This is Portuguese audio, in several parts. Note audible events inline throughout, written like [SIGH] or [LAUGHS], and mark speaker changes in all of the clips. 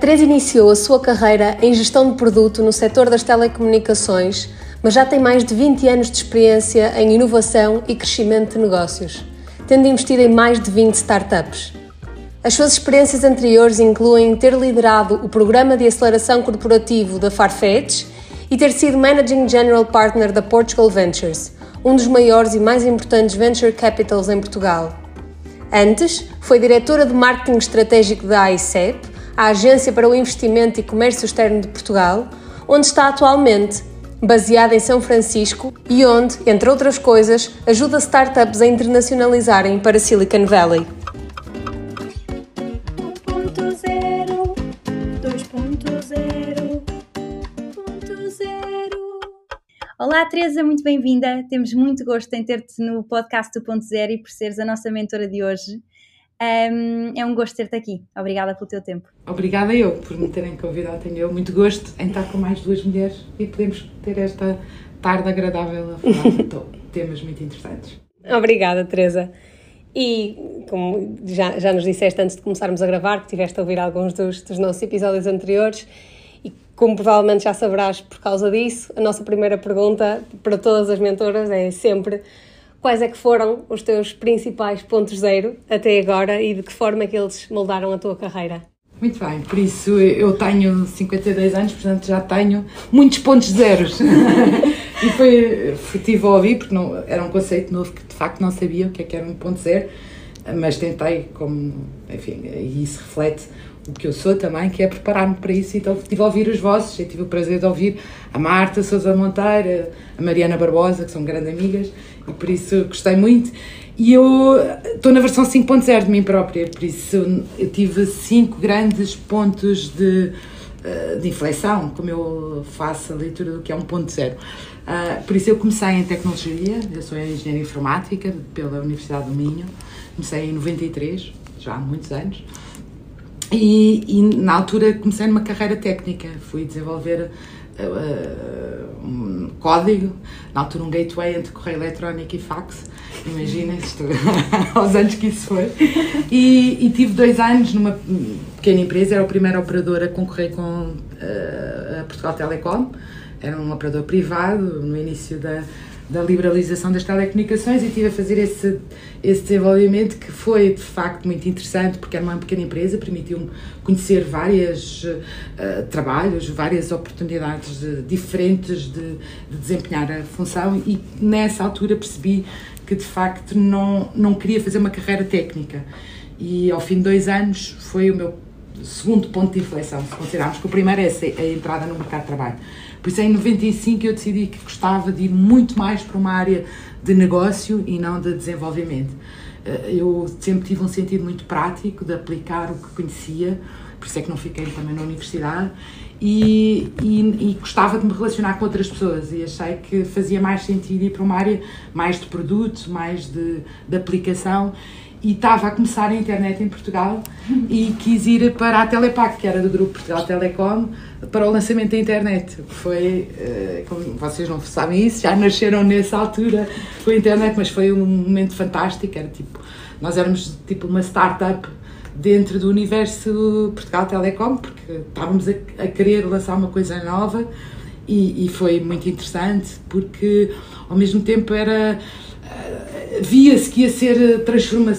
Speaker 1: Teresa iniciou a sua carreira em gestão de produto no setor das telecomunicações, mas já tem mais de 20 anos de experiência em inovação e crescimento de negócios, tendo investido em mais de 20 startups. As suas experiências anteriores incluem ter liderado o programa de aceleração corporativo da Farfetch e ter sido Managing General Partner da Portugal Ventures, um dos maiores e mais importantes venture capitals em Portugal. Antes, foi diretora de marketing estratégico da AICEP a Agência para o Investimento e Comércio Externo de Portugal, onde está atualmente, baseada em São Francisco e onde, entre outras coisas, ajuda startups a internacionalizarem para Silicon Valley.
Speaker 2: Olá, Teresa, muito bem-vinda. Temos muito gosto em ter-te no podcast 2.0 e por seres a nossa mentora de hoje. Um, é um gosto ter-te aqui. Obrigada pelo teu tempo.
Speaker 3: Obrigada eu por me terem convidado. Tenho eu muito gosto em estar com mais duas mulheres e podemos ter esta tarde agradável a falar de temas muito interessantes.
Speaker 1: Obrigada, Teresa. E como já, já nos disseste antes de começarmos a gravar, que tiveste a ouvir alguns dos, dos nossos episódios anteriores, e como provavelmente já saberás por causa disso, a nossa primeira pergunta para todas as mentoras é sempre quais é que foram os teus principais pontos zero até agora e de que forma é que eles moldaram a tua carreira?
Speaker 3: Muito bem, por isso eu tenho 52 anos, portanto já tenho muitos pontos zeros. [LAUGHS] e foi furtivo a ouvir, porque não, era um conceito novo que de facto não sabia o que é que era um ponto zero, mas tentei, como, enfim, e isso reflete o que eu sou também, que é preparar-me para isso. Então tive a ouvir os vossos, eu tive o prazer de ouvir a Marta Sousa Monteiro, a Mariana Barbosa, que são grandes amigas, por isso gostei muito. E eu estou na versão 5.0 de mim própria, por isso eu tive cinco grandes pontos de, eh, de inflexão, como eu faço a leitura do que é um ponto zero. Uh, por isso eu comecei em tecnologia, eu sou engenheira informática pela Universidade do Minho, comecei em 93, já há muitos anos. E, e, na altura comecei numa carreira técnica, fui desenvolver uh, um código, na altura um gateway entre correio eletrónico e fax, imagina [LAUGHS] aos anos que isso foi. E, e, tive dois anos numa pequena empresa, era o primeiro operador a concorrer com uh, a Portugal Telecom, era um operador privado no início da da liberalização das telecomunicações e tive a fazer esse, esse desenvolvimento que foi de facto muito interessante porque era uma pequena empresa, permitiu-me conhecer vários uh, trabalhos, várias oportunidades de, diferentes de, de, desempenhar a função e nessa altura percebi que de facto não, não queria fazer uma carreira técnica. E ao fim de dois anos foi o meu segundo ponto de inflexão, se considerarmos que o primeiro é a entrada no mercado de trabalho por isso, em 95, eu decidi que gostava de ir muito mais para uma área de negócio e não de desenvolvimento. Eh, eu sempre tive um sentido muito prático de aplicar o que conhecia, por isso é que não fiquei também na universidade, e, e, e, gostava de me relacionar com outras pessoas e achei que fazia mais sentido ir para uma área mais de produto, mais de, de aplicação e estava a começar a internet em Portugal e quis ir para a Telepac, que era do grupo Portugal Telecom, para o lançamento da internet. Foi, eh, como vocês não sabem isso, já nasceram nessa altura com a internet, mas foi um momento fantástico. Era tipo, nós éramos tipo uma startup dentro do universo Portugal Telecom, porque estávamos a, a querer lançar uma coisa nova e, e foi muito interessante, porque ao mesmo tempo era via-se que ia ser transforma,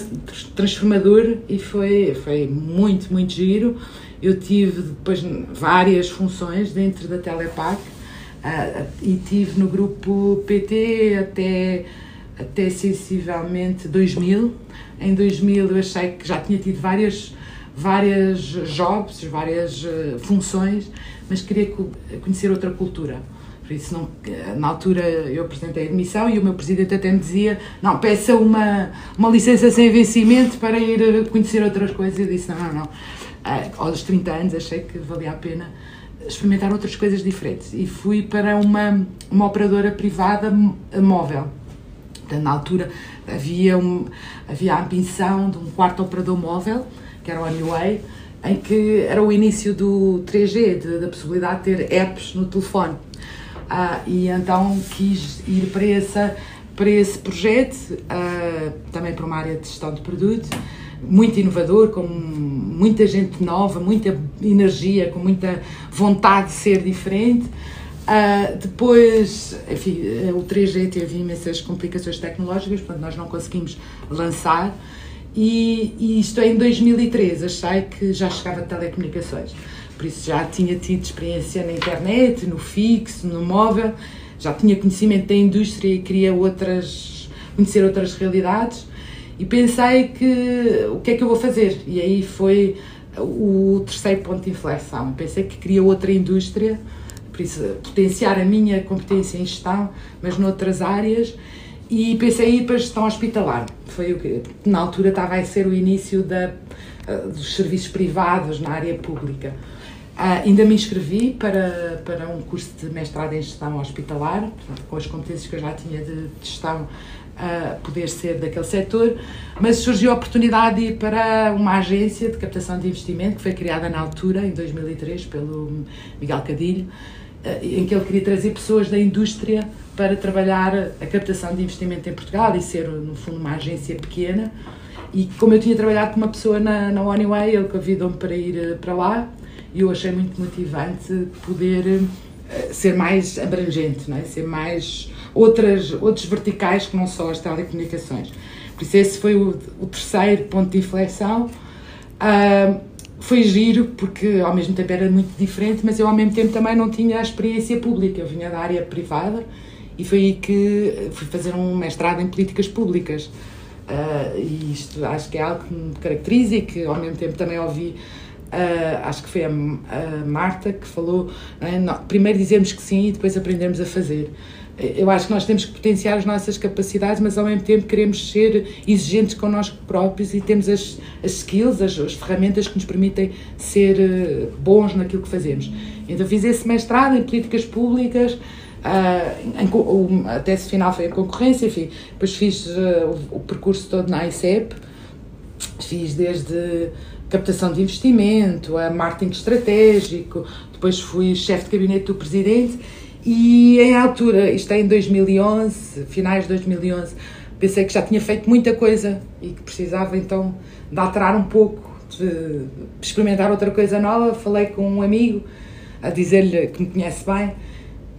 Speaker 3: transformador e foi, foi muito, muito giro. Eu tive depois várias funções dentro da Telepac uh, e tive no grupo PT até, até sensivelmente 2000. Em 2000 eu achei que já tinha tido várias, várias jobs, várias uh, funções, mas queria conhecer outra cultura por isso, não, na altura, eu apresentei a admissão e o meu presidente até me dizia: não, peça uma, uma licença sem vencimento para ir conhecer outras coisas. Eu disse: não, não, não. Ah, aos 30 anos achei que valia a pena experimentar outras coisas diferentes e fui para uma, uma operadora privada móvel. Portanto, na altura havia, um, havia a ambição de um quarto operador móvel, que era o Anyway, em que era o início do 3G, de, da possibilidade de ter apps no telefone. Ah, e então quis ir para, essa, para esse projeto, ah, também para uma área de gestão de produto, muito inovador, com muita gente nova, muita energia, com muita vontade de ser diferente. Uh, depois, enfim, o 3G teve imensas complicações tecnológicas, portanto, nós não conseguimos lançar. E, e isto é em 2003, achei que já chegava a telecomunicações. Por isso já tinha tido experiência na internet, no fixo, no móvel, já tinha conhecimento da indústria e queria outras, conhecer outras realidades. E pensei que o que é que eu vou fazer? E aí foi o terceiro ponto de inflexão. Pensei que queria outra indústria, por isso potenciar a minha competência em gestão, mas noutras áreas e pensei em ir para a gestão hospitalar. Foi o que na altura estava a ser o início da, eh, dos serviços privados na área pública. Uh, ainda me inscrevi para, para um curso de mestrado em gestão hospitalar, portanto, com as competências que eu já tinha de, de gestão, uh, poder ser daquele setor, mas surgiu a oportunidade de ir para uma agência de captação de investimento que foi criada na altura, em 2003, pelo Miguel Cadilho, uh, em que ele queria trazer pessoas da indústria para trabalhar a captação de investimento em Portugal e ser, no fundo, uma agência pequena. E como eu tinha trabalhado com uma pessoa na, na Honeyway, ele convidou-me para ir eh, para lá e eu achei muito motivante poder ser mais abrangente, não é? ser mais outras, outros verticais que não só as telecomunicações. Por isso, esse foi o, o terceiro ponto de inflexão. Uh, foi giro porque ao mesmo tempo era muito diferente, mas eu ao mesmo tempo também não tinha a experiência pública, eu vinha da área privada e foi aí que fui fazer um mestrado em políticas públicas. Uh, e isto acho que é algo que me caracteriza e que ao mesmo tempo também ouvi, uh, acho que foi a, a Marta que falou, é? não, primeiro dizemos que sim e depois aprendemos a fazer. Eu acho que nós temos que potenciar as nossas capacidades, mas ao mesmo tempo queremos ser exigentes connosco próprios e temos as, as skills, as, as ferramentas que nos permitem ser uh, bons naquilo que fazemos. Então fiz esse mestrado em políticas públicas, Uh, em, o, a tese final foi em concorrência, enfim. Depois fiz uh, o, o, percurso todo na ICEP, fiz desde captação de investimento, a marketing estratégico, depois fui chefe de gabinete do presidente e em altura, isto é em 2011, finais de 2011, pensei que já tinha feito muita coisa e que precisava então de alterar um pouco, de experimentar outra coisa nova. Falei com um amigo a dizer-lhe que me conhece bem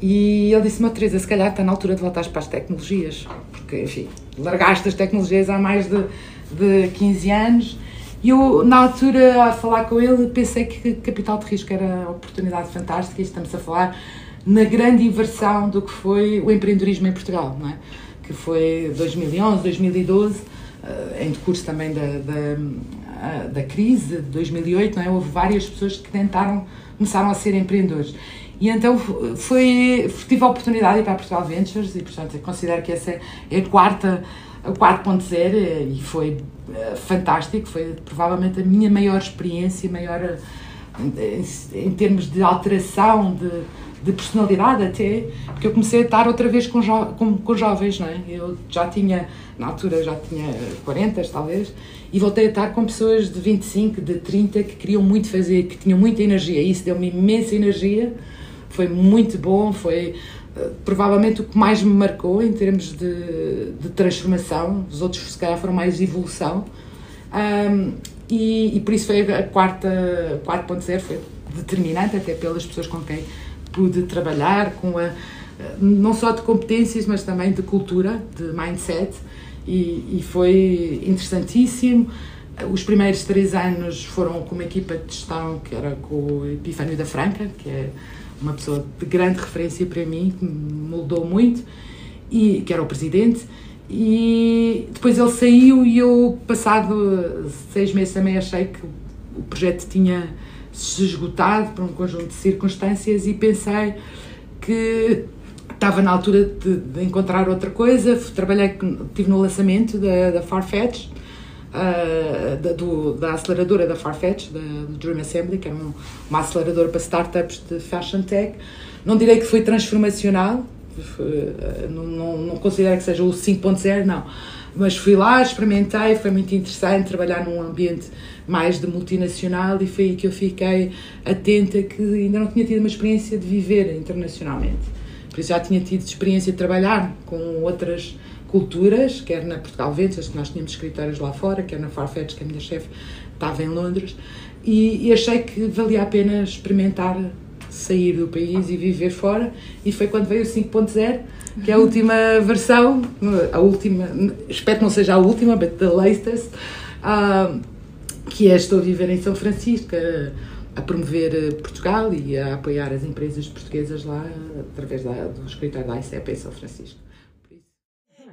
Speaker 3: e ele disse-me, Teresa, se calhar está na altura de voltar para as tecnologias, porque, enfim, largaste as tecnologias há mais de, de 15 anos. E eu, na altura, a falar com ele, pensei que capital de risco era uma oportunidade fantástica estamos a falar na grande inversão do que foi o empreendedorismo em Portugal, não é? Que foi 2011, 2012, em decurso também da, da, da crise de 2008, não é? Houve várias pessoas que tentaram, começaram a ser empreendedores. E então foi, tive a oportunidade de ir para a Portugal Ventures e, portanto, considero que essa é a quarta, a 4.0 e foi uh, fantástico. Foi provavelmente a minha maior experiência, maior em, em termos de alteração de, de personalidade até, porque eu comecei a estar outra vez com, jo com, com jovens, não é? Eu já tinha, na altura já tinha 40 talvez, e voltei a estar com pessoas de 25, de 30 que queriam muito fazer, que tinham muita energia, e isso deu-me imensa energia foi muito bom, foi provavelmente o que mais me marcou em termos de, de transformação. Os outros, se calhar, foram mais evolução. Um, e, e, por isso foi a quarta 4.0 foi determinante, até pelas pessoas com quem pude trabalhar, com a, não só de competências, mas também de cultura, de mindset, e, e foi interessantíssimo. Os primeiros três anos foram com uma equipa de gestão que era com o Epifânio da Franca, que é uma pessoa de grande referência para mim, que me moldou muito, e que era o presidente. E depois ele saiu e eu, passado seis meses, também achei que o projeto tinha se esgotado por um conjunto de circunstâncias e pensei que estava na altura de, de encontrar outra coisa. Trabalhei, estive no lançamento da, da Farfetch uh, da, do, da aceleradora da Farfetch, da, Dream Assembly, que é um, uma aceleradora para startups de fashion tech. Não direi que foi transformacional, foi, uh, não, não, não, considero que seja o 5.0, não. Mas fui lá, experimentei, foi muito interessante trabalhar num ambiente mais de multinacional e foi aí que eu fiquei atenta que ainda não tinha tido uma experiência de viver internacionalmente. Por isso já tinha tido experiência de trabalhar com outras culturas, quer na Portugal Ventures, que nós tínhamos escritórios lá fora, quer na Farfetch, que a minha chefe estava em Londres, e, e achei que valia a pena experimentar sair do país e viver fora, e foi quando veio o 5.0, que é a última [LAUGHS] versão, a última, espero que não seja a última, but the latest, uh, que é Estou a Viver em São Francisco, a, a promover Portugal e a apoiar as empresas portuguesas lá através da, do escritório da ICEP em São Francisco.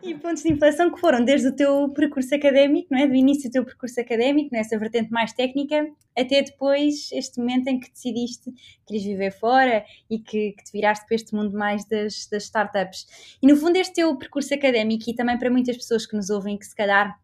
Speaker 2: E pontos de inflexão que foram desde o teu percurso académico, não é? Do início do teu percurso académico, nessa vertente mais técnica, até depois este momento em que decidiste que querias viver fora e que, que te viraste para este mundo mais das, das startups. E no fundo, este teu percurso académico, e também para muitas pessoas que nos ouvem, que se calhar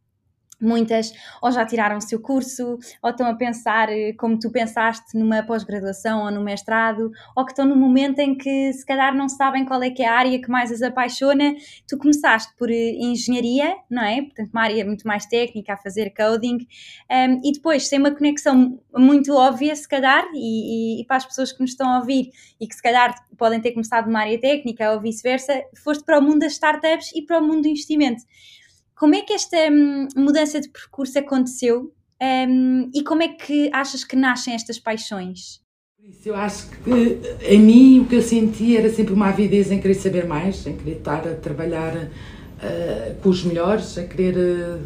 Speaker 2: Muitas ou já tiraram o seu curso, ou estão a pensar eh, como tu pensaste numa pós-graduação ou no mestrado, ou que estão no momento em que se calhar não sabem qual é que é a área que mais as apaixona. Tu começaste por eh, engenharia, não é? Portanto, uma área muito mais técnica, a fazer coding, um, ehm, e depois sem uma conexão muito óbvia, se calhar, e, e, e para as pessoas que nos estão a ouvir e que se calhar podem ter começado numa área técnica ou vice-versa, foste para o mundo das startups e para o mundo do investimento. Como é que esta hum, mudança de percurso aconteceu um, e como é que achas que nascem estas paixões?
Speaker 3: Eu acho que em mim o que eu senti era sempre uma avidez em querer saber mais, em querer estar a trabalhar uh, com os melhores, a querer uh,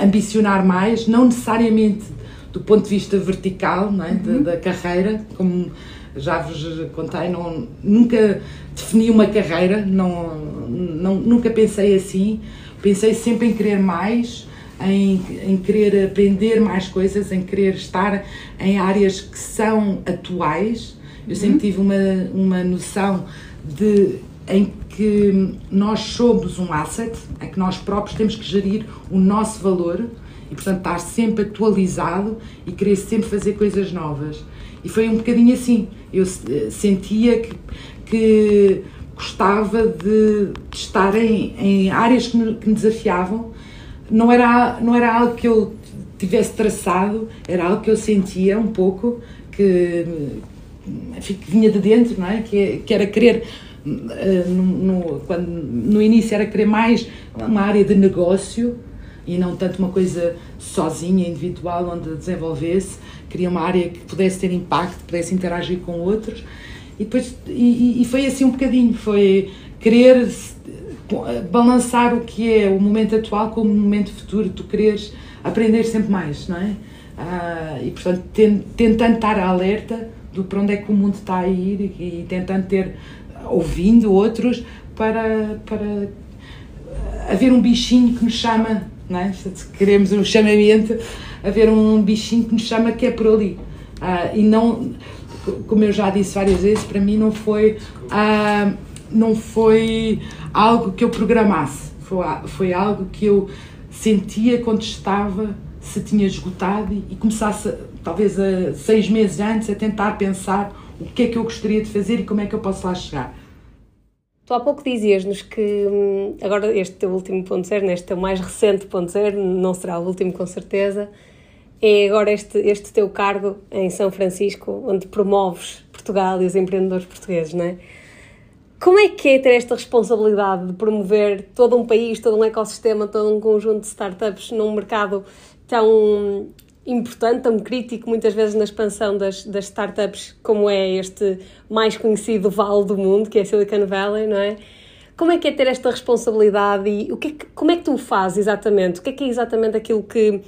Speaker 3: ambicionar mais, não necessariamente do ponto de vista vertical não é? uhum. da, da, carreira, como já vos contei, não, nunca defini uma carreira, não, não, nunca pensei assim pensei sempre em querer mais, em, em querer aprender mais coisas, em querer estar em áreas que são atuais. Eu sempre uhum. tive uma, uma noção de em que nós somos um asset, em que nós próprios temos que gerir o nosso valor e, portanto, estar sempre atualizado e querer sempre fazer coisas novas. E foi um bocadinho assim. Eu sentia que, que gostava de, de estar em, em áreas que me, que me, desafiavam. Não era, não era algo que eu tivesse traçado, era algo que eu sentia um pouco, que, enfim, que vinha de dentro, não é? Que, que era querer. Eh, no, no, quando, no início era querer mais uma área de negócio e não tanto uma coisa sozinha, individual, onde desenvolvesse. Queria uma área que pudesse ter impacto, pudesse interagir com outros e, depois, e, e foi assim um bocadinho, foi querer balançar o que é o momento atual com o momento futuro, tu quereres aprender sempre mais, não é? Ah, e portanto, tentando estar alerta do para onde é que o mundo está a ir e, e tentando ter, ouvindo outros para, para haver um bichinho que nos chama, não é? Se queremos um chamamento, haver um bichinho que nos chama que é por ali. Ah, e não como eu já disse várias vezes, para mim não foi, uh, não foi algo que eu programasse, foi, foi algo que eu sentia quando estava, se tinha esgotado e, e começasse, talvez a seis meses antes, a tentar pensar o que é que eu gostaria de fazer e como é que eu posso lá chegar.
Speaker 1: Tu há pouco dizias-nos que hum, agora este teu último ponto zero, neste teu mais recente ponto zero, não será o último com certeza, é agora este, este teu cargo em São Francisco, onde promoves Portugal e os empreendedores portugueses, não é? Como é que é ter esta responsabilidade de promover todo um país, todo um ecossistema, todo um conjunto de startups num mercado tão importante, tão crítico, muitas vezes na expansão das, das startups, como é este mais conhecido vale do mundo, que é Silicon Valley, não é? Como é que é ter esta responsabilidade e o que, é que como é que tu fazes exatamente? O que é que é exatamente aquilo que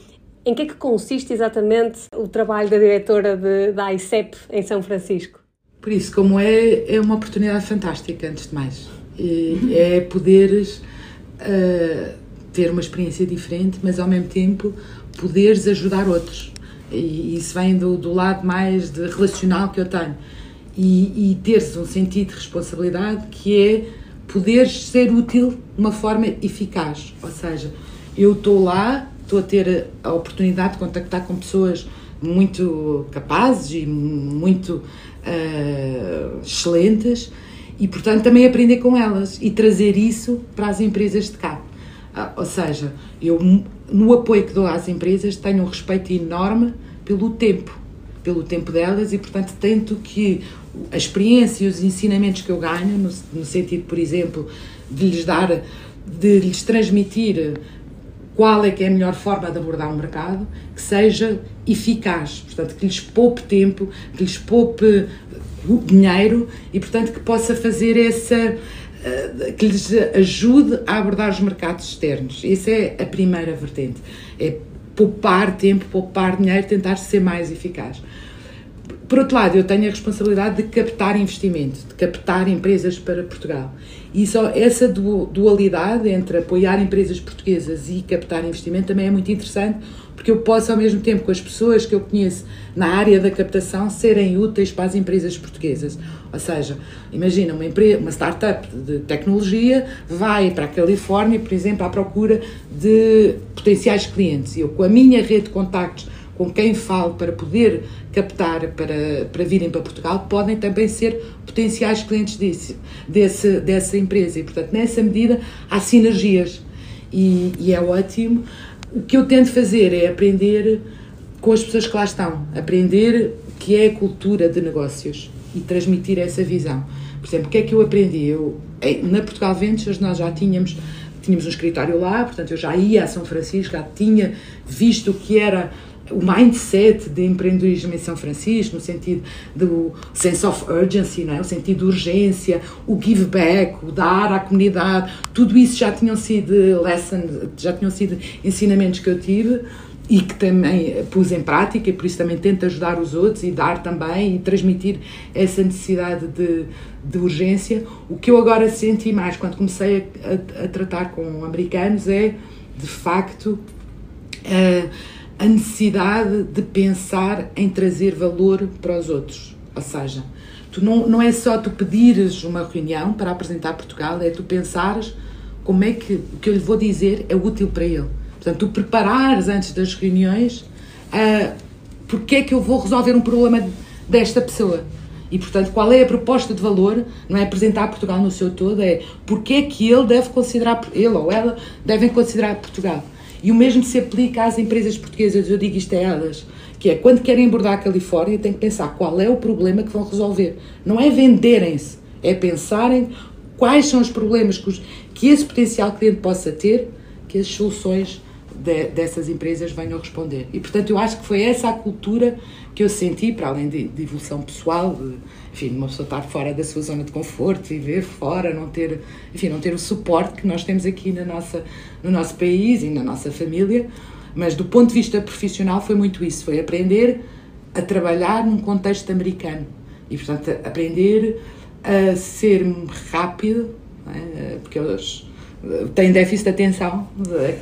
Speaker 1: em que é que consiste exatamente o trabalho da diretora de, da ICEP em São Francisco?
Speaker 3: Por isso, como é, é uma oportunidade fantástica, antes de mais. E é poderes uh, ter uma experiência diferente, mas ao mesmo tempo poderes ajudar outros. E isso vem do, do lado mais de relacional que eu tenho. E, e teres um sentido de responsabilidade que é poderes ser útil de uma forma eficaz. Ou seja, eu estou lá estou a ter a oportunidade de contactar com pessoas muito capazes e muito uh, excelentes e, portanto, também aprender com elas e trazer isso para as empresas de cá. Uh, ou seja, eu, no apoio que dou às empresas, tenho um respeito enorme pelo tempo, pelo tempo delas e, portanto, tento que a experiência e os ensinamentos que eu ganho, no, no sentido, por exemplo, de lhes dar, de lhes transmitir qual é que é a melhor forma de abordar o mercado, que seja eficaz, portanto, que lhes poupe tempo, que lhes poupe dinheiro e, portanto, que possa fazer essa eh, que lhes ajude a abordar os mercados externos. Essa é a primeira vertente. É poupar tempo, poupar dinheiro, tentar ser mais eficaz. Por outro lado, eu tenho a responsabilidade de captar investimento, de captar empresas para Portugal. E só essa dualidade entre apoiar empresas portuguesas e captar investimento também é muito interessante, porque eu posso, ao mesmo tempo, com as pessoas que eu conheço na área da captação, serem úteis para as empresas portuguesas. Ou seja, imagina uma, empresa, uma startup de tecnologia vai para a Califórnia, por exemplo, à procura de potenciais clientes. Eu, com a minha rede de contactos com quem falo para poder captar para, para virem para Portugal, podem também ser potenciais clientes desse, desse, dessa empresa. E, portanto, nessa medida, há sinergias. E, e é ótimo. O que eu tento fazer é aprender com as pessoas que lá estão, aprender que é a cultura de negócios e transmitir essa visão. Por exemplo, o que é que eu aprendi? Eu, na Portugal Ventures nós já tínhamos tínhamos um escritório lá, portanto eu já ia a São Francisco, já tinha visto o que era o mindset de empreendedorismo em São Francisco, no sentido do sense of urgency, não é? o sentido de urgência, o give back, o dar à comunidade, tudo isso já tinham sido lessons, já tinham sido ensinamentos que eu tive e que também pus em prática e por isso também tento ajudar os outros e dar também e transmitir essa necessidade de, de urgência. O que eu agora senti mais quando comecei a, a, a tratar com americanos é, de facto, uh, a necessidade de pensar em trazer valor para os outros. Ou seja, tu não, não é só tu pedires uma reunião para apresentar Portugal, é tu pensares como é que o que eu lhe vou dizer é útil para ele. Portanto, tu preparares antes das reuniões uh, porque é que eu vou resolver um problema desta pessoa. E, portanto, qual é a proposta de valor? Não é apresentar Portugal no seu todo, é porque é que ele deve considerar, ele ou ela devem considerar Portugal. E o mesmo se aplica às empresas portuguesas, eu digo isto a elas, que é quando querem abordar a Califórnia, têm que pensar qual é o problema que vão resolver. Não é venderem-se, é pensarem quais são os problemas que, os, que esse potencial cliente possa ter, que as soluções de, dessas empresas venham responder. E portanto eu acho que foi essa a cultura que eu senti, para além de, de evolução pessoal, de, enfim, uma pessoa estar fora da sua zona de conforto, viver fora, não ter, enfim, não ter o suporte que nós temos aqui na nossa, no nosso país e na nossa família, mas do ponto de vista profissional foi muito isso, foi aprender a trabalhar num contexto americano e, portanto, aprender a ser rápido, é? porque eles têm déficit de atenção,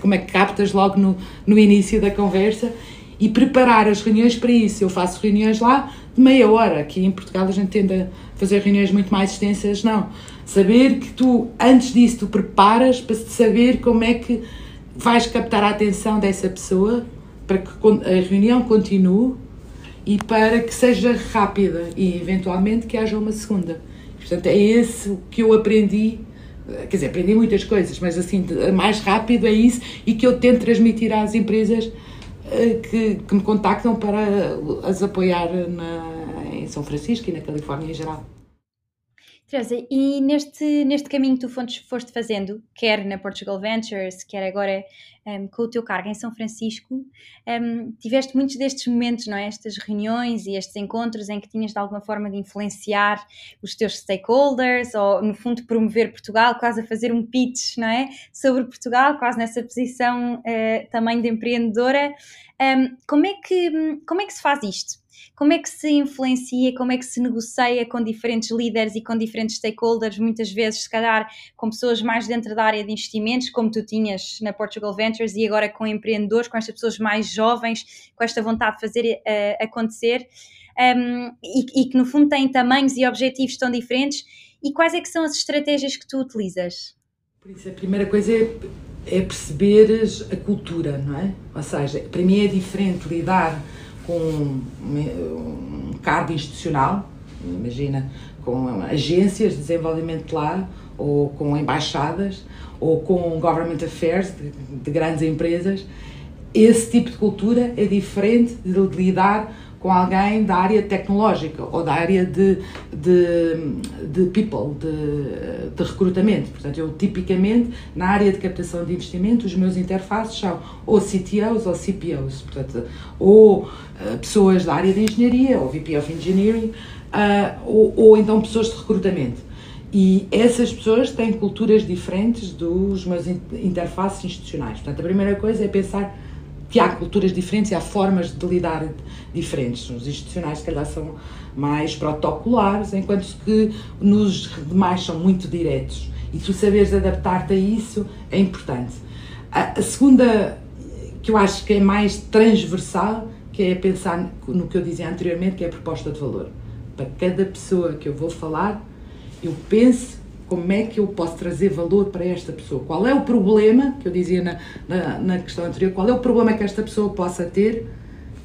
Speaker 3: como é que captas logo no, no início da conversa e preparar as reuniões para isso. Eu faço reuniões lá de meia hora, aqui em Portugal a gente tende a fazer reuniões muito mais extensas, não. Saber que tu, antes disso, tu preparas para saber como é que vais captar a atenção dessa pessoa para que a reunião continue e para que seja rápida e eventualmente que haja uma segunda. Portanto, é esse que eu aprendi quer dizer, aprendi muitas coisas, mas assim, mais rápido é isso e que eu tento transmitir às empresas que, que me contactam para as apoiar na, em São Francisco e na Califórnia em geral.
Speaker 2: Teresa, e neste, neste caminho que tu foste, fazendo, quer na Portugal Ventures, quer agora um, com o teu cargo em São Francisco, um, tiveste muitos destes momentos, não é? Estas reuniões e estes encontros em que tinhas de alguma forma de influenciar os teus stakeholders ou, no fundo, promover Portugal, quase a fazer um pitch, não é? Sobre Portugal, quase nessa posição uh, também de empreendedora. Um, como, é que, como é que se faz isto? Como é que se influencia, como é que se negocia com diferentes líderes e com diferentes stakeholders, muitas vezes, se calhar, com pessoas mais dentro da área de investimentos, como tu tinhas na Portugal Ventures, e agora com empreendedores, com estas pessoas mais jovens, com esta vontade de fazer uh, acontecer, um, e, e que no fundo têm tamanhos e objetivos tão diferentes. E quais é que são as estratégias que tu utilizas?
Speaker 3: Por isso, a primeira coisa é, é perceberes a cultura, não é? Ou seja, para mim é diferente lidar com um cargo institucional, imagina, com agências de desenvolvimento lá, ou com embaixadas, ou com government affairs de, de grandes empresas, esse tipo de cultura é diferente de lidar com alguém da área tecnológica ou da área de, de, de people, de, de recrutamento. Portanto, eu tipicamente, na área de captação de investimento, os meus interfaces são ou CTOs ou CPOs, portanto, ou uh, pessoas da área de engenharia, ou VP of Engineering, uh, ou, ou então pessoas de recrutamento. E essas pessoas têm culturas diferentes dos meus interfaces institucionais. Portanto, a primeira coisa é pensar que há culturas diferentes e há formas de lidar diferentes. Os institucionais, se calhar, são mais protocolares, enquanto que nos demais são muito diretos. E tu saberes adaptar-te a isso é importante. A, a segunda, que eu acho que é mais transversal, que é pensar no que eu dizia anteriormente, que é a proposta de valor. Para cada pessoa que eu vou falar, eu penso como é que eu posso trazer valor para esta pessoa? Qual é o problema, que eu dizia na, na, na, questão anterior, qual é o problema que esta pessoa possa ter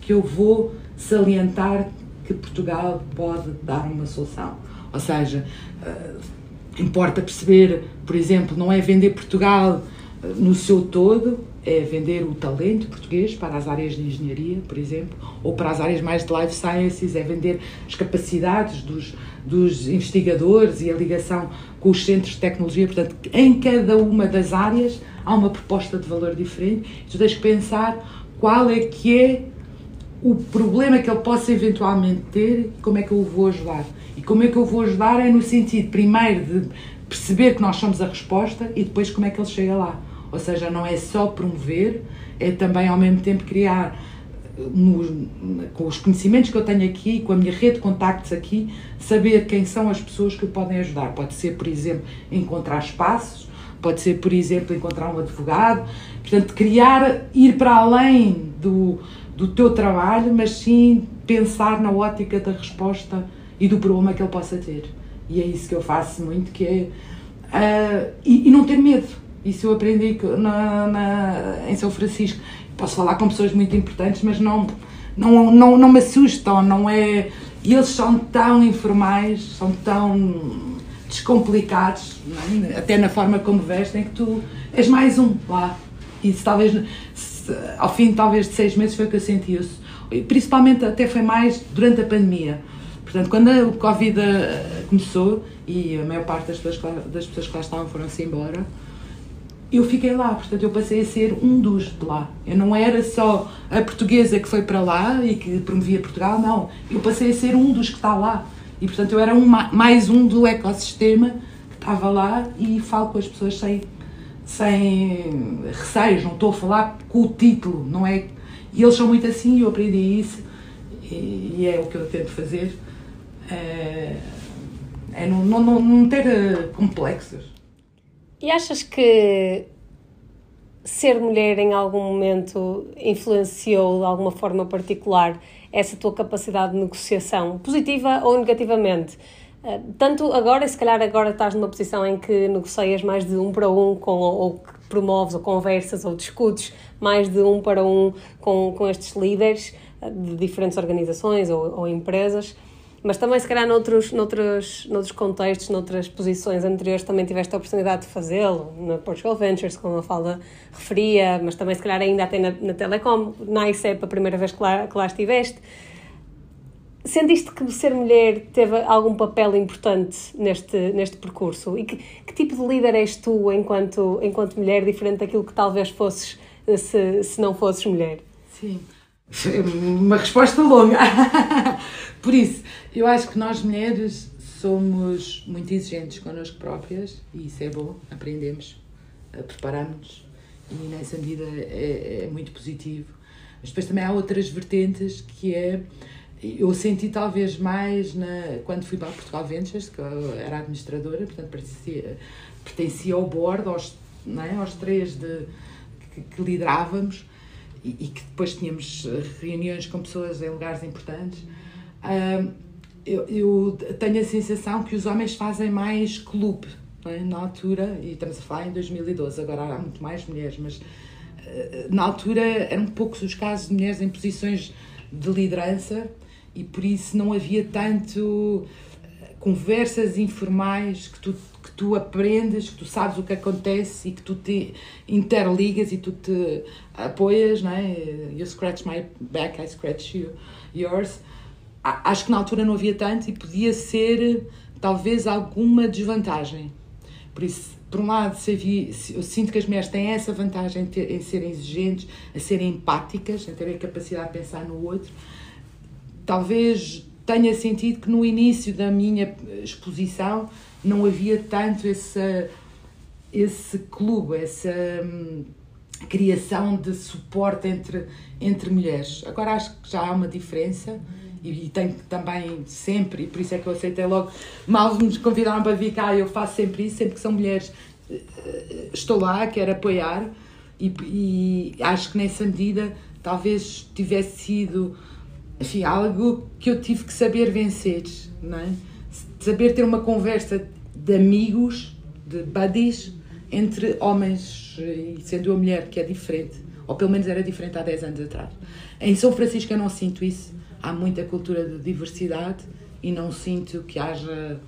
Speaker 3: que eu vou salientar que Portugal pode dar uma solução? Ou seja, uh, importa perceber, por exemplo, não é vender Portugal uh, no seu todo, é vender o talento português para as áreas de engenharia, por exemplo, ou para as áreas mais de life sciences, é vender as capacidades dos, dos investigadores e a ligação com os centros de tecnologia. Portanto, em cada uma das áreas há uma proposta de valor diferente. Tu tens que pensar qual é que é o problema que ele possa eventualmente ter e como é que eu o vou ajudar. E como é que eu vou ajudar é no sentido, primeiro, de perceber que nós somos a resposta e depois como é que ele chega lá. Ou seja, não é só promover, é também ao mesmo tempo criar no, com os conhecimentos que eu tenho aqui, com a minha rede de contactos aqui, saber quem são as pessoas que podem ajudar. Pode ser, por exemplo, encontrar espaços, pode ser, por exemplo, encontrar um advogado. Portanto, criar, ir para além do, do teu trabalho, mas sim pensar na ótica da resposta e do problema que ele possa ter. E é isso que eu faço muito, que é. Uh, e, e não ter medo isso eu aprendi na, na, em São Francisco. Posso falar com pessoas muito importantes, mas não, não, não, não me assustam, não é. E eles são tão informais, são tão descomplicados, é? até na forma como vestem, que tu és mais um lá. E se, talvez, se, ao fim talvez de seis meses foi o que eu senti isso. Principalmente até foi mais durante a pandemia. Portanto, quando o Covid eh, começou e a maior parte das pessoas, das pessoas que lá estavam foram-se embora, eu fiquei lá, portanto eu passei a ser um dos de lá. Eu não era só a portuguesa que foi para lá e que promovia Portugal, não. Eu passei a ser um dos que está lá. E portanto eu era um, mais um do ecossistema que estava lá e falo com as pessoas sem, sem receios, não estou a falar com o título, não é? E eles são muito assim eu aprendi isso e, e é o que eu tento fazer. É, é não, não, não ter eh, complexos.
Speaker 1: E achas que ser mulher em algum momento influenciou de alguma forma particular essa tua capacidade de negociação, positiva ou negativamente? Eh, tanto agora, se calhar agora estás numa posição em que negocias mais de um para um com, ou que promoves ou conversas ou discutes mais de um para um com, com estes líderes eh, de diferentes organizações ou, ou empresas mas também se calhar noutros, noutros, noutros contextos, noutras posições anteriores também tiveste a oportunidade de fazê-lo, na Portugal Ventures, como a Falda referia, mas também se calhar ainda até na, na Telecom, na ICEP a primeira vez que lá, que lá estiveste. Sentiste que ser mulher teve algum papel importante neste, neste percurso? E que, que tipo de líder és tu enquanto, enquanto mulher, diferente daquilo que talvez fosses se, se não fosses mulher?
Speaker 3: Sim, [LAUGHS] uma resposta longa. [LAUGHS] Por isso, eu acho que nós mulheres somos muito exigentes connosco próprias e isso é bom, aprendemos, preparamos e nessa medida é, é, muito positivo. Mas depois também há outras vertentes que é eu senti talvez mais na, quando fui para Portugal Ventures, que eu era administradora, portanto pertencia, pertencia ao board, aos, não é, aos três de, que, que liderávamos e, e, que depois tínhamos reuniões com pessoas em lugares importantes. Uh, eu, eu, tenho a sensação que os homens fazem mais clube é? na altura, e estamos a falar em 2012, agora há muito mais mulheres, mas eh, na altura eram poucos os casos de mulheres em posições de liderança e por isso não havia tanto conversas informais que tu, que tu aprendes, que tu sabes o que acontece e que tu te interligas e tu te apoias, não é? You scratch my back, I scratch you, yours. Acho que na altura não havia tanto e podia ser talvez alguma desvantagem. Por isso, por um lado, eu sinto que as mulheres têm essa vantagem em, serem exigentes, a serem empáticas, em terem a capacidade de pensar no outro. Talvez tenha sentido que no início da minha exposição não havia tanto esse, esse clube, essa hum, criação de suporte entre, entre mulheres. Agora acho que já há uma diferença e, e tenho também sempre, e por isso é que eu aceitei logo, mal me convidaram para vir cá, eu faço sempre isso, sempre que são mulheres, eh, estou lá, quero apoiar e, e acho que nessa medida talvez tivesse sido enfim, algo que eu tive que saber vencer, não é? Saber ter uma conversa de amigos, de buddies, entre homens, e sendo eu mulher, que é diferente, ou pelo menos era diferente há 10 anos atrás. Em São Francisco eu não sinto isso, há muita cultura de diversidade e não sinto que haja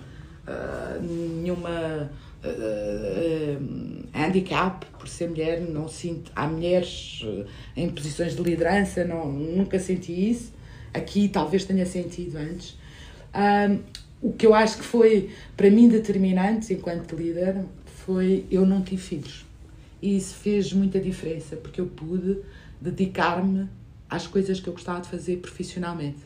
Speaker 3: uh, nenhuma uh, handicap por ser mulher, não sinto, há mulheres em posições de liderança, não, nunca senti isso, aqui talvez tenha sentido antes. O que eu acho que foi para mim determinante enquanto líder foi eu não tive filhos. E isso fez muita diferença, porque eu pude dedicar-me às coisas que eu gostava de fazer profissionalmente.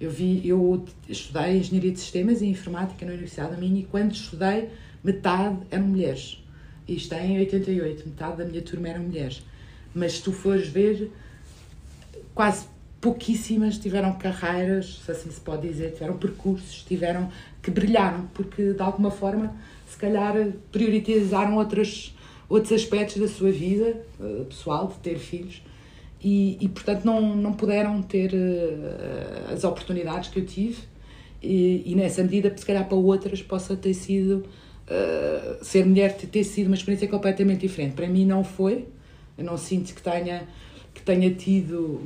Speaker 3: Eu vi, eu estudei engenharia de sistemas e informática na Universidade da Minha e quando estudei, metade eram mulheres. Isto é em 88, metade da minha turma eram mulheres. Mas se tu fores ver, quase pouquíssimas tiveram carreiras, se assim se pode dizer, tiveram percursos, tiveram que brilharam, porque de alguma forma, se calhar, priorizaram outros, outros aspectos da sua vida uh, pessoal, de ter filhos, e, e portanto não, não puderam ter uh, as oportunidades que eu tive, e, e, nessa medida, se calhar para outras, possa ter sido. Uh, ser mulher ter sido uma experiência completamente diferente. Para mim não foi. Eu não sinto que tenha, que tenha tido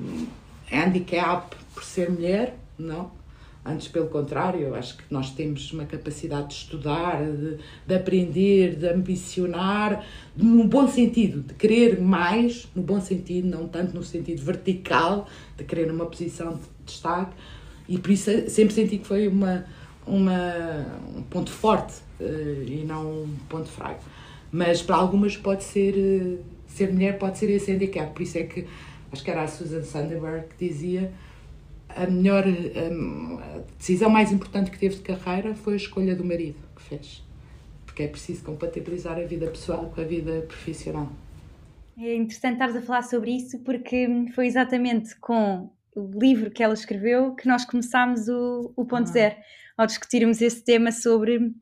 Speaker 3: handicap por ser mulher, não. Antes, pelo contrário, eu acho que nós temos uma capacidade de estudar, de, de aprender, de ambicionar, de, no bom sentido, de querer mais, no bom sentido, não tanto no sentido vertical, de querer uma posição de destaque, e por isso sempre senti que foi uma, uma, um ponto forte uh, e não um ponto fraco. Mas para algumas pode ser, uh, ser mulher pode ser esse handicap, por isso é que acho que era a Susan Sandberg que dizia a melhor a decisão mais importante que teve de carreira foi a escolha do marido que fez porque é preciso compatibilizar a vida pessoal com a vida profissional
Speaker 2: é interessante estares a falar sobre isso porque foi exatamente com o livro que ela escreveu que nós começámos o, o ponto ah. zero ao discutirmos esse tema sobre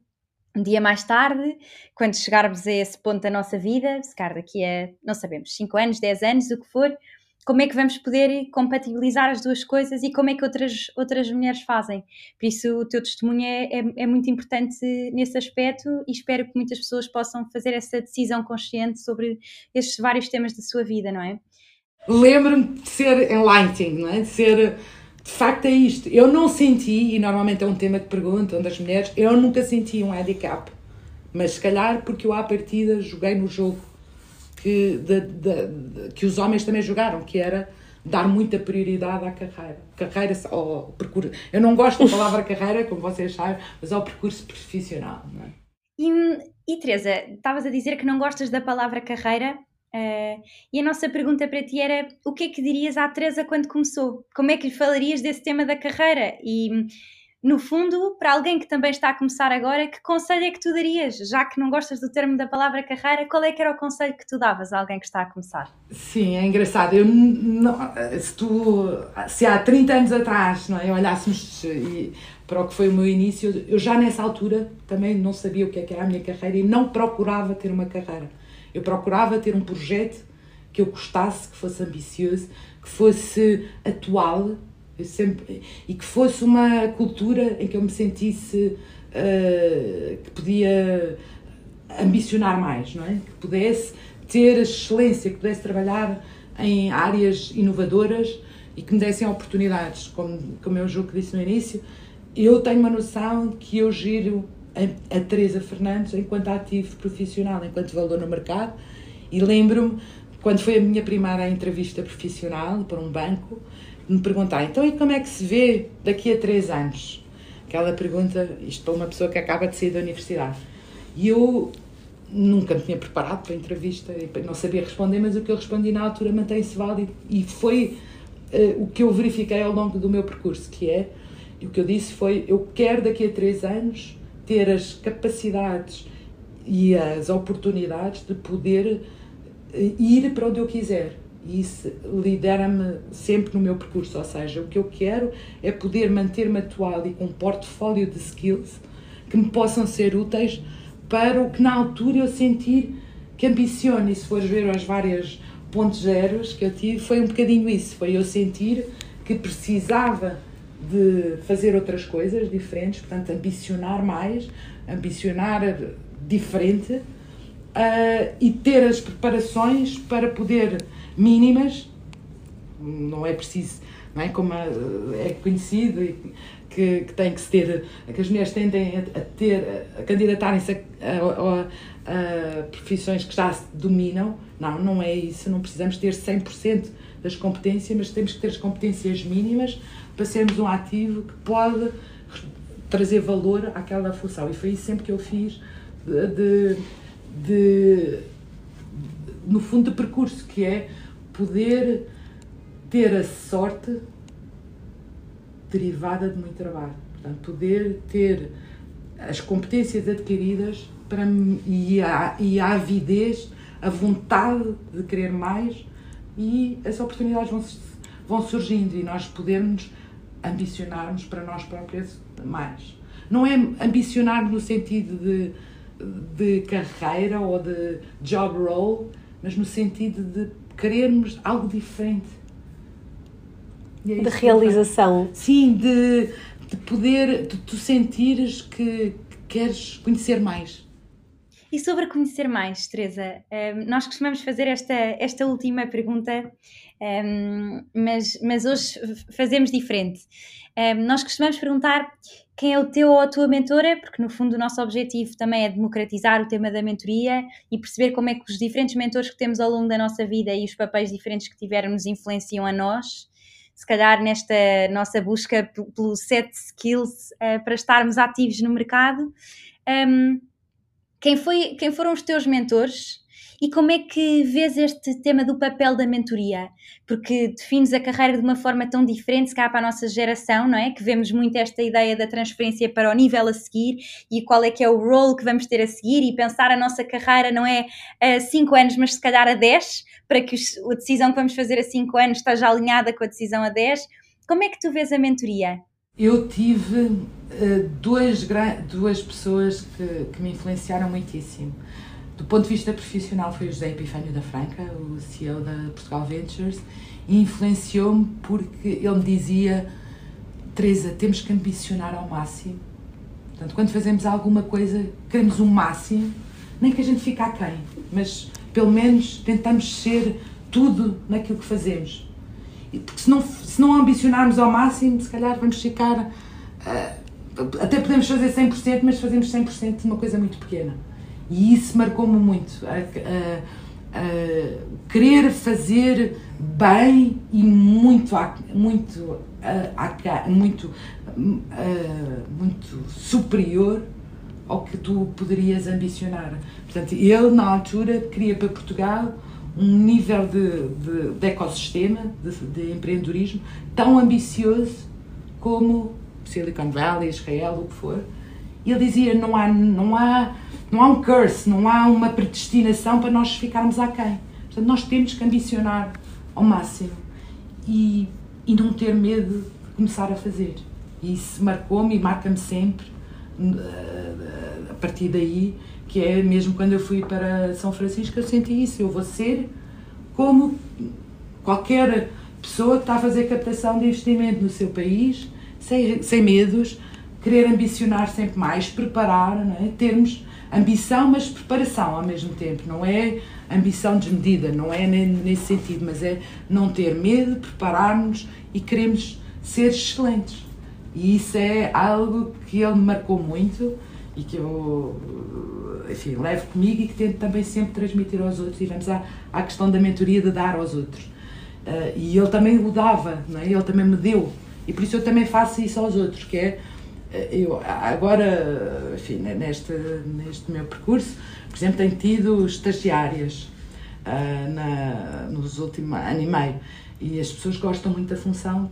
Speaker 2: um dia mais tarde, quando chegarmos a esse ponto da nossa vida, se calhar daqui a, não sabemos, 5 anos, 10 anos, o que for, como é que vamos poder compatibilizar as duas coisas e como é que outras, outras mulheres fazem. Por isso, o teu testemunho é, é, é, muito importante nesse aspecto e espero que muitas pessoas possam fazer essa decisão consciente sobre estes vários temas da sua vida, não é?
Speaker 3: Lembro-me de ser enlightening, não é? De ser. De facto, é isto. Eu não senti, e normalmente é um tema que perguntam das mulheres, eu nunca senti um handicap. Mas se calhar porque eu à partida joguei no jogo que, de, de, que os homens também jogaram, que era dar muita prioridade à carreira. Carreira ao percurso. Eu não gosto da palavra carreira, como vocês sabem, mas ao percurso profissional. É?
Speaker 2: E, e Teresa, estavas a dizer que não gostas da palavra carreira. Uh, e a nossa pergunta para ti era: o que é que dirias à Teresa quando começou? Como é que lhe falarias desse tema da carreira? E no fundo, para alguém que também está a começar agora, que conselho é que tu darias? Já que não gostas do termo da palavra carreira, qual é que era o conselho que tu davas a alguém que está a começar?
Speaker 3: Sim, é engraçado. Eu não, se tu, se há 30 anos atrás, não é, olhássemos para o que foi o meu início, eu já nessa altura também não sabia o que, é que era a minha carreira e não procurava ter uma carreira. Eu procurava ter um projeto que eu gostasse, que fosse ambicioso, que fosse atual, sempre, e que fosse uma cultura em que eu me sentisse uh, que podia ambicionar mais, não é? Que pudesse ter excelência, que pudesse trabalhar em áreas inovadoras e que me dessem oportunidades, como, como eu julgo que disse no início, eu tenho uma noção que eu giro a, a Teresa Fernandes enquanto ativo profissional, enquanto valor no mercado, e lembro-me quando foi a minha primeira entrevista profissional para um banco, me perguntar, então e como é que se vê daqui a três anos? Aquela pergunta, isto para uma pessoa que acaba de sair da universidade. E eu nunca me tinha preparado para a entrevista, não sabia responder, mas o que eu respondi na altura mantém-se válido e foi uh, o que eu verifiquei ao longo do meu percurso, que é, o que eu disse foi, eu quero daqui a três anos ter as capacidades e as oportunidades de poder eh, ir para onde eu quiser. E isso lidera-me sempre no meu percurso. Ou seja, o que eu quero é poder manter-me atual e com um portfólio de skills que me possam ser úteis para o que na altura eu sentir que ambiciono. E se fores ver as várias pontos zeros que eu tive, foi um bocadinho isso. Foi eu sentir que precisava de fazer outras coisas diferentes, portanto, ambicionar mais, ambicionar diferente uh, e ter as preparações para poder, mínimas, não é preciso, não é? Como é conhecido que, que tem que se ter, que as mulheres tendem a, a ter, a candidatarem-se a, a, a, profissões que já se dominam, não, não é isso, não precisamos ter 100% das competências, mas temos que ter as competências mínimas para sermos um ativo que pode trazer valor àquela função. E foi isso sempre que eu fiz de, de, de no fundo, de percurso, que é poder ter a sorte derivada de muito trabalho. Portanto, poder ter as competências adquiridas para, e, a, e a avidez, a vontade de querer mais e as oportunidades vão, vão surgindo e nós podemos ambicionarmos para nós próprios mais. Não é ambicionar no sentido de, de carreira ou de job role, mas no sentido de querermos algo diferente.
Speaker 1: É de realização.
Speaker 3: Sim, de, de poder, de tu sentires que, que queres conhecer mais.
Speaker 2: E sobre conhecer mais, Teresa, um, nós costumamos fazer esta, esta última pergunta, um, mas, mas hoje fazemos diferente. Um, nós costumamos perguntar quem é o teu ou a tua mentora, porque no fundo o nosso objetivo também é democratizar o tema da mentoria e perceber como é que os diferentes mentores que temos ao longo da nossa vida e os papéis diferentes que tivermos influenciam a nós se calhar nesta nossa busca pelo set skills uh, para estarmos ativos no mercado. Um, quem, foi, quem foram os teus mentores e como é que vês este tema do papel da mentoria? Porque defines a carreira de uma forma tão diferente, se calhar para a nossa geração, não é? Que vemos muito esta ideia da transferência para o nível a seguir e qual é que é o role que vamos ter a seguir e pensar a nossa carreira não é a 5 anos, mas se calhar a 10, para que a decisão que vamos fazer a 5 anos esteja alinhada com a decisão a 10. Como é que tu vês a mentoria?
Speaker 3: Eu tive uh, duas, duas pessoas que, que me influenciaram muitíssimo. Do ponto de vista profissional foi o José Epifânio da Franca, o CEO da Portugal Ventures, e influenciou-me porque ele me dizia Teresa, temos que ambicionar ao máximo. Portanto, quando fazemos alguma coisa, queremos o um máximo, nem que a gente fique aquém, mas pelo menos tentamos ser tudo naquilo que fazemos. Porque se não, se não ambicionarmos ao máximo, se calhar vamos ficar. Uh, até podemos fazer 100%, mas fazemos 100% de uma coisa muito pequena. E isso marcou-me muito. A, a, a, querer fazer bem e muito, muito, muito, muito superior ao que tu poderias ambicionar. Portanto, ele, na altura, queria para Portugal um nível de, de, de ecossistema, de, de, empreendedorismo, tão ambicioso como Silicon Valley, Israel, o que for. Ele dizia: não há, não há não há um curse, não há uma predestinação para nós ficarmos aquém. Portanto, nós temos que ambicionar ao máximo e, e não ter medo de começar a fazer. E isso marcou-me e marca-me sempre a partir daí, que é mesmo quando eu fui para São Francisco, eu senti isso. Eu vou ser como qualquer pessoa que está a fazer captação de investimento no seu país, sem, sem medos, querer ambicionar sempre mais, preparar, é? termos ambição, mas preparação ao mesmo tempo. Não é ambição desmedida, não é nesse sentido, mas é não ter medo, preparar-nos e queremos ser excelentes. E isso é algo que ele me marcou muito e que eu, enfim, levo comigo e que tento também sempre transmitir aos outros. E vamos à, à questão da mentoria de dar aos outros. Uh, e ele também o dava, não é? ele também me deu. E por isso eu também faço isso aos outros, que é, eu agora, enfim, neste, neste meu percurso, por exemplo, tenho tido estagiárias uh, na, nos últimos ano e meio. E as pessoas gostam muito da função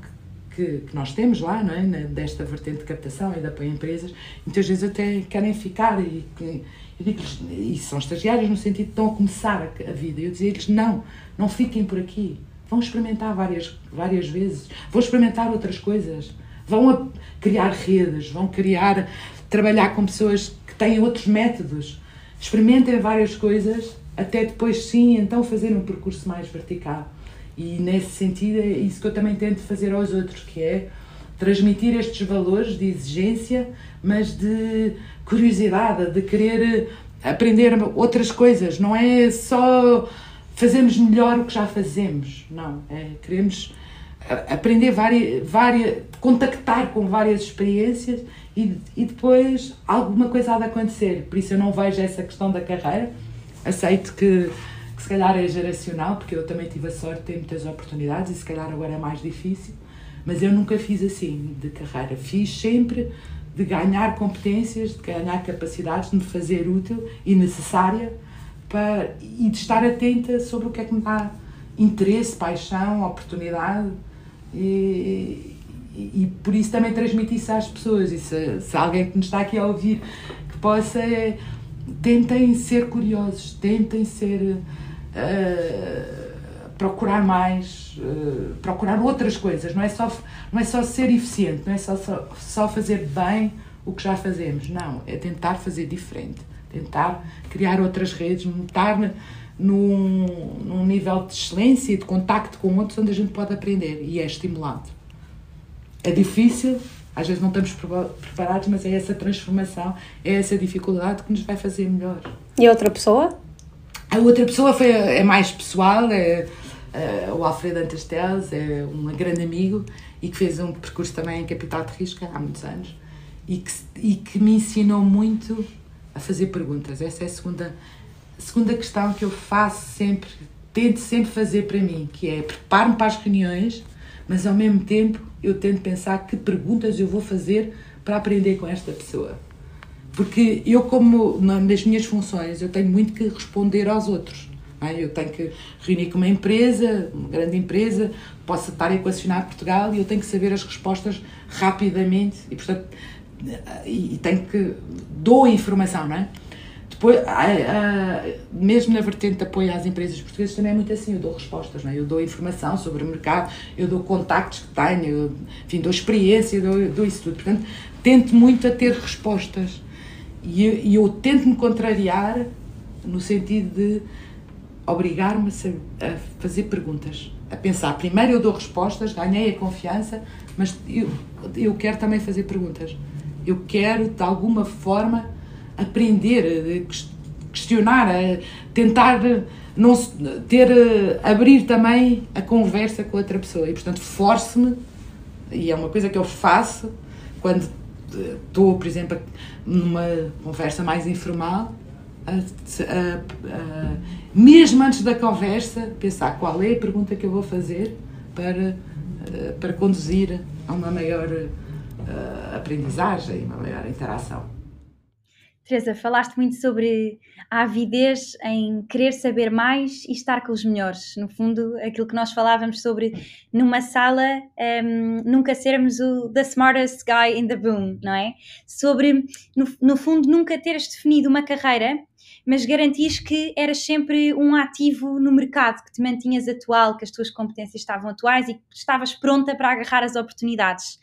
Speaker 3: que, que, que nós temos lá, não é? desta vertente de captação e de apoio a empresas, muitas vezes até querem ficar e, eu digo e são estagiários no sentido de estão a começar a, a vida, e eu dizia-lhes, não, não fiquem por aqui, vão experimentar várias, várias vezes, vão experimentar outras coisas, vão criar redes, vão criar, trabalhar com pessoas que têm outros métodos, experimentem várias coisas, até depois sim, então fazer um percurso mais vertical. E nesse sentido é isso que eu também tento fazer aos outros, que é transmitir estes valores de exigência, mas de curiosidade, de querer aprender outras coisas. Não é só fazermos melhor o que já fazemos, não. É queremos aprender várias, várias contactar com várias experiências e, e depois alguma coisa há de acontecer. Por isso eu não vejo essa questão da carreira. Aceito que que se calhar é geracional, porque eu também tive a sorte de ter muitas oportunidades e se calhar agora é mais difícil, mas eu nunca fiz assim de carreira. Fiz sempre de ganhar competências, de ganhar capacidades, de me fazer útil e necessária para, e de estar atenta sobre o que é que me dá interesse, paixão, oportunidade e, e, por isso também transmitir isso às pessoas. E se, se alguém que nos está aqui a ouvir que possa, é, tentem ser curiosos, tentem ser uh, procurar mais, uh, procurar outras coisas. Não é só não é só ser eficiente, não é só, só só fazer bem o que já fazemos. Não, é tentar fazer diferente, tentar criar outras redes, estar num, num nível de excelência e de contacto com outros onde a gente pode aprender e é estimulado. É difícil, às vezes não estamos preparados, mas é essa transformação, é essa dificuldade que nos vai fazer melhor.
Speaker 1: E a outra pessoa?
Speaker 3: A outra pessoa foi, é mais pessoal, é, é o Alfredo Antasteles, é um grande amigo e que fez um percurso também em capital de risco há muitos anos e que, e que me ensinou muito a fazer perguntas. Essa é a segunda, segunda questão que eu faço sempre, tento sempre fazer para mim, que é preparo-me para as reuniões, mas ao mesmo tempo eu tento pensar que perguntas eu vou fazer para aprender com esta pessoa. Porque eu, como nas minhas funções, eu tenho muito que responder aos outros. É? Eu tenho que reunir com uma empresa, uma grande empresa, posso estar a equacionar Portugal e eu tenho que saber as respostas rapidamente e, portanto, e tenho que. dou a informação, não é? Depois, mesmo na vertente de apoio às empresas portuguesas, também é muito assim: eu dou respostas, não é? eu dou informação sobre o mercado, eu dou contactos que tenho, eu, enfim, dou experiência, dou, dou isso tudo. Portanto, tento muito a ter respostas. E eu, eu tento me contrariar no sentido de obrigar-me a, a, fazer perguntas, a pensar. Primeiro eu dou respostas, ganhei a confiança, mas eu, eu quero também fazer perguntas. Eu quero, de alguma forma, aprender, questionar, tentar não ter, abrir também a conversa com outra pessoa. E, portanto, force-me, e é uma coisa que eu faço quando estou, por exemplo, numa conversa mais informal, a, a, a, mesmo antes da conversa, pensar qual é a pergunta que eu vou fazer para, para conduzir a uma maior aprendizagem, uma maior interação.
Speaker 2: Teresa, falaste muito sobre a avidez em querer saber mais e estar com os melhores. No fundo, aquilo que nós falávamos sobre numa sala um, nunca sermos o the smartest guy in the room, não é? Sobre, no, no fundo, nunca teres definido uma carreira, mas garantis que eras sempre um ativo no mercado, que te mantinhas atual, que as tuas competências estavam atuais e que estavas pronta para agarrar as oportunidades.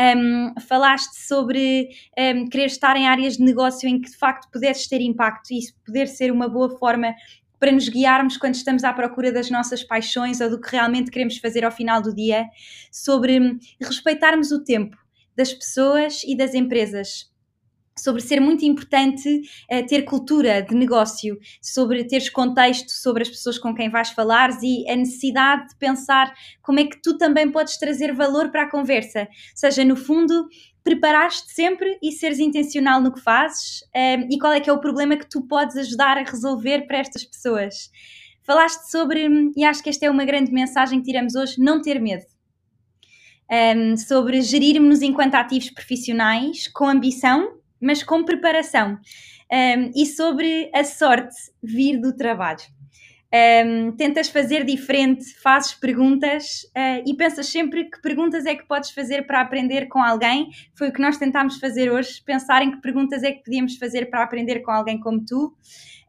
Speaker 2: Um, falaste sobre um, querer estar em áreas de negócio em que de facto pudesses ter impacto e isso poder ser uma boa forma para nos guiarmos quando estamos à procura das nossas paixões ou do que realmente queremos fazer ao final do dia, sobre respeitarmos o tempo das pessoas e das empresas. Sobre ser muito importante uh, ter cultura de negócio, sobre teres contexto sobre as pessoas com quem vais falar e a necessidade de pensar como é que tu também podes trazer valor para a conversa. Ou seja, no fundo, preparaste sempre e seres intencional no que fazes um, ehm, e qual é que é o problema que tu podes ajudar a resolver para estas pessoas. Falaste sobre, e acho que esta é uma grande mensagem que tiramos hoje, não ter medo. Um, ehm, sobre gerirmos-nos enquanto ativos profissionais com ambição mas com preparação. Um, e sobre a sorte vir do trabalho. Um, tentas fazer diferente, fazes perguntas uh, e pensas sempre que perguntas é que podes fazer para aprender com alguém. Foi o que nós tentámos fazer hoje, pensar em que perguntas é que podíamos fazer para aprender com alguém como tu.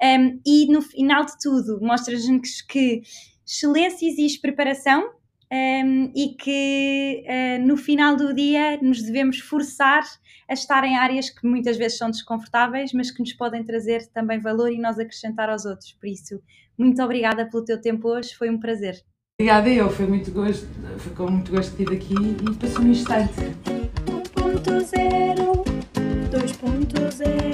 Speaker 2: Um, e no final de tudo, mostras-nos que excelência exige preparação, um, e que uh, no final do dia nos devemos forçar a estar em áreas que muitas vezes são desconfortáveis, mas que nos podem trazer também valor e nós acrescentar aos outros. Por isso, muito obrigada pelo teu tempo hoje, foi um prazer.
Speaker 3: Obrigada eu, foi muito gosto, foi com muito gosto de vir aqui e passou um instante. 1.0